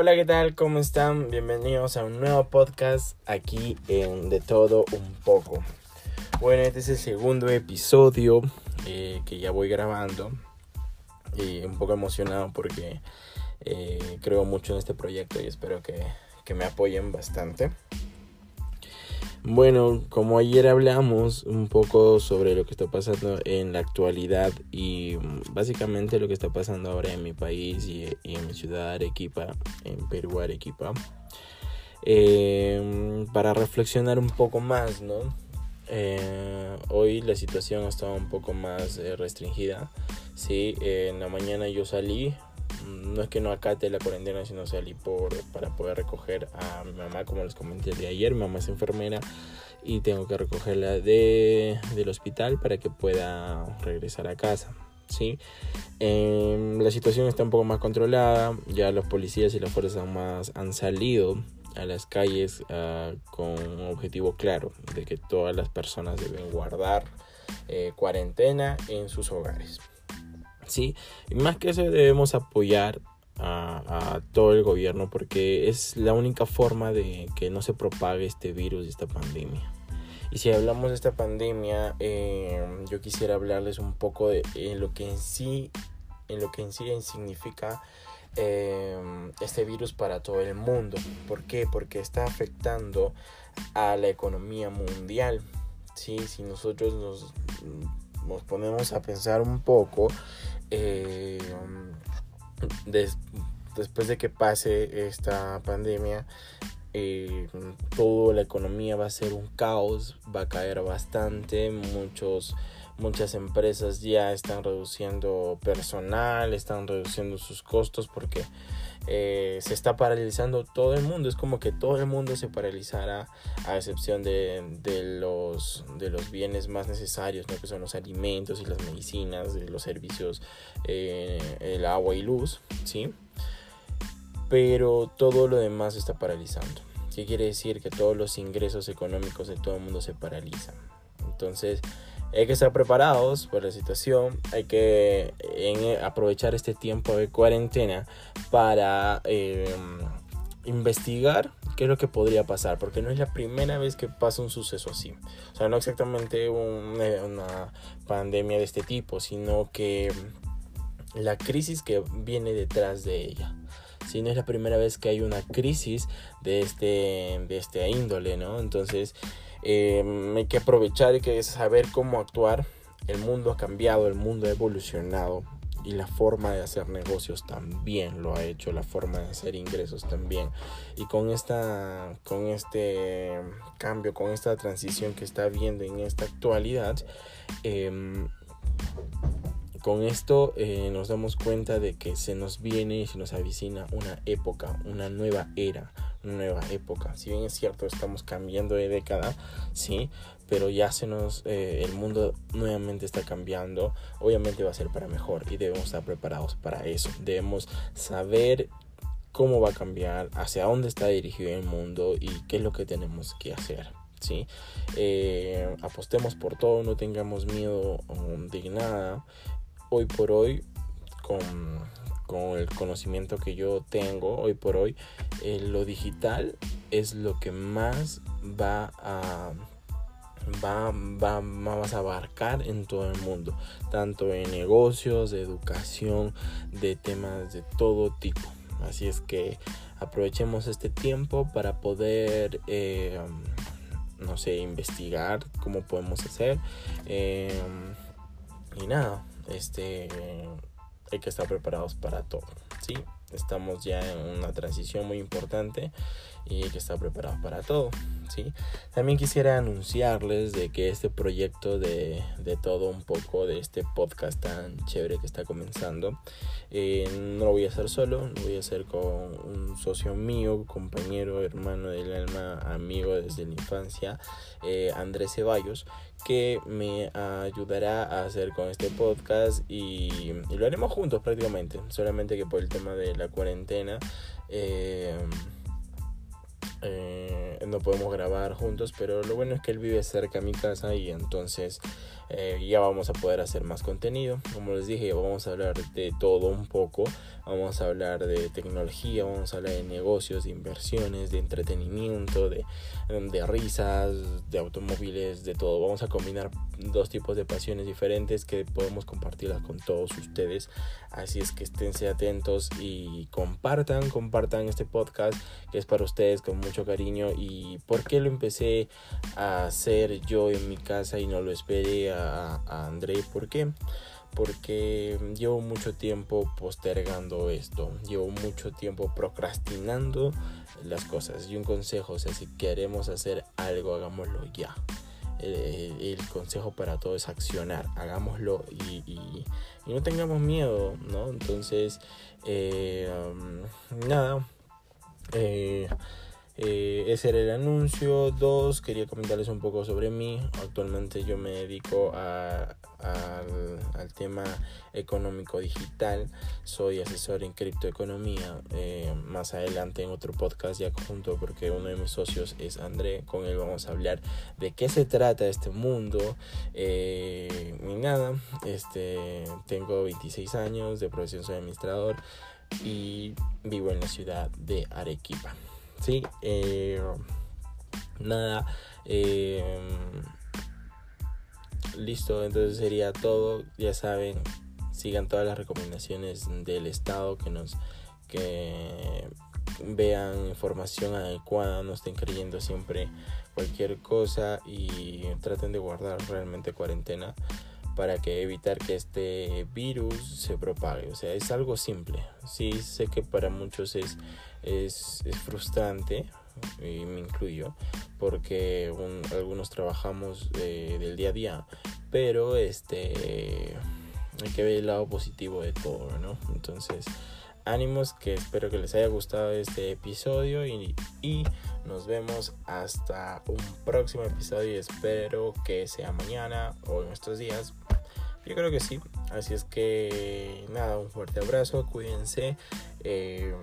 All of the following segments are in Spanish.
Hola, ¿qué tal? ¿Cómo están? Bienvenidos a un nuevo podcast aquí en De Todo Un poco. Bueno, este es el segundo episodio eh, que ya voy grabando. Y un poco emocionado porque eh, creo mucho en este proyecto y espero que, que me apoyen bastante. Bueno, como ayer hablamos un poco sobre lo que está pasando en la actualidad y mm, básicamente lo que está pasando ahora en mi país y, en mi ciudad Arequipa, en Perú Arequipa, eh, para reflexionar un poco más, ¿no? Eh, hoy la situación estaba un poco más eh, restringida, sí, en la mañana yo salí no es que no acate la cuarentena, sino salí por, para poder recoger a mi mamá, como les comenté de ayer. Mi mamá es enfermera y tengo que recogerla de, del hospital para que pueda regresar a casa. ¿sí? Em, la situación está un poco más controlada, ya los policías y las fuerzas armadas han salido a las calles uh, con un objetivo claro de que todas las personas deben guardar eh, cuarentena en sus hogares. ¿Sí? Y más que eso debemos apoyar a, todo el gobierno porque es la única forma de que no se propague este virus esta pandemia. Y si hablamos de esta pandemia, eh, yo quisiera hablarles un poco de lo que en sí, en lo que en sí significa eh, este virus para todo el mundo. ¿Por qué? Porque está afectando a la economía mundial. ¿sí? Si nosotros nos, nos ponemos a pensar un poco, eh, después de que pase esta pandemia, eh, toda la economía va a ser un caos, va a caer bastante, muchos muchas empresas ya están reduciendo personal, están reduciendo sus costos porque eh, se está paralizando todo el mundo. Es como que todo el mundo se paralizara a excepción de, los, de los bienes más necesarios, que son los alimentos y las medicinas, los servicios, eh, el agua y luz, ¿sí? Pero todo lo demás se está paralizando. ¿Qué quiere decir? Que todos los ingresos económicos de todo el mundo se paralizan. Entonces, hay que estar preparados por la situación, hay que aprovechar este tiempo de cuarentena para em, investigar qué es lo que podría pasar, porque no es la primera vez que pasa un suceso así. O sea, no exactamente una pandemia de este tipo, sino que la crisis que viene detrás de ella. Si no es la primera vez que hay una crisis de este, de este índole, ¿no? Entonces, eh, hay que aprovechar y que saber cómo actuar. El mundo ha cambiado, el mundo ha evolucionado y la forma de hacer negocios también lo ha hecho, la forma de hacer ingresos también. Y con esta con este cambio, con esta transición que está habiendo en esta actualidad, em, con esto eh, nos damos cuenta de que se nos viene y se nos avicina una época, una nueva era, nueva época. Si bien es cierto, estamos cambiando de década, sí, pero ya se nos, eh, el mundo nuevamente está cambiando. Obviamente va a ser para mejor y debemos estar preparados para eso. Debemos saber cómo va a cambiar, hacia dónde está dirigido el mundo y qué es lo que tenemos que hacer. ¿sí? Eh, apostemos por todo, no tengamos miedo um, de nada. Hoy por hoy, con con el conocimiento que yo tengo hoy por hoy, eh, lo digital es lo que más va a va, va, a abarcar en todo el mundo, tanto en negocios, de educación, de temas de todo tipo. Así es que aprovechemos este tiempo para poder, eh, no sé, investigar cómo podemos hacer. Eh, y nada, este hay que estar preparados para todo, ¿sí? Estamos ya en una transición muy importante y hay que estar preparados para todo, ¿sí? También quisiera anunciarles de que este proyecto de, de todo un poco, de este podcast tan chévere que está comenzando, eh, no lo voy a hacer solo, lo voy a hacer con un socio mío, compañero, hermano del alma, amigo desde la infancia, eh, Andrés Ceballos, que me ayudará a hacer con este podcast y, lo haremos juntos prácticamente, solamente que por el tema de la cuarentena. Eh, eh, no podemos grabar juntos, pero lo bueno es que él vive cerca de mi casa y entonces eh, ya vamos a poder hacer más contenido. Como les dije, vamos a hablar de todo un poco. Vamos a hablar de tecnología, vamos a hablar de negocios, de inversiones, de entretenimiento, de, de risas, de automóviles, de todo. Vamos a combinar dos tipos de pasiones diferentes que podemos compartirlas con todos ustedes. Así es que esténse atentos y compartan, compartan este podcast que es para ustedes con mucho cariño. ¿Y por qué lo empecé a hacer yo en mi casa y no lo esperé a, André? ¿Por qué? porque llevo mucho tiempo postergando esto, llevo mucho tiempo procrastinando las cosas. Y un consejo, si queremos hacer algo, hagámoslo ya. El, consejo para todo es accionar, hagámoslo y, no tengamos miedo, ¿no? Entonces, eh, um, nada, eh, eh, ese era el anuncio. Dos, quería comentarles un poco sobre mí. Actualmente yo me dedico a, al, tema económico digital. Soy asesor en criptoeconomía. Eh, más adelante en otro podcast ya junto porque uno de mis socios es André. Con él vamos a hablar de qué se trata este mundo. Eh, nada, este, tengo 26 años, de profesión soy administrador y vivo en la ciudad de Arequipa. Sí, eh, nada. Eh, listo, entonces sería todo. Ya saben, sigan todas las recomendaciones del Estado que nos que vean información adecuada, no estén creyendo siempre cualquier cosa y traten de guardar realmente cuarentena para que evitar que este virus se propague. O sea, es algo simple. Sí, sé que para muchos es, es, frustrante, y me incluyo, porque algunos trabajamos del día a día, pero este hay que ver el lado positivo de todo, ¿no? Entonces, ánimos, que espero que les haya gustado este episodio y, y nos vemos hasta un próximo episodio y espero que sea mañana o en estos días yo creo que sí. Así es que nada, un fuerte abrazo, cuídense, eh,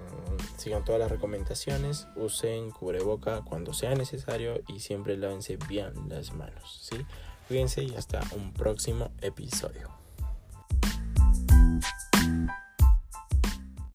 sigan todas las recomendaciones, usen cubreboca cuando sea necesario y siempre lávense bien las manos. ¿sí? Cuídense y hasta un próximo episodio.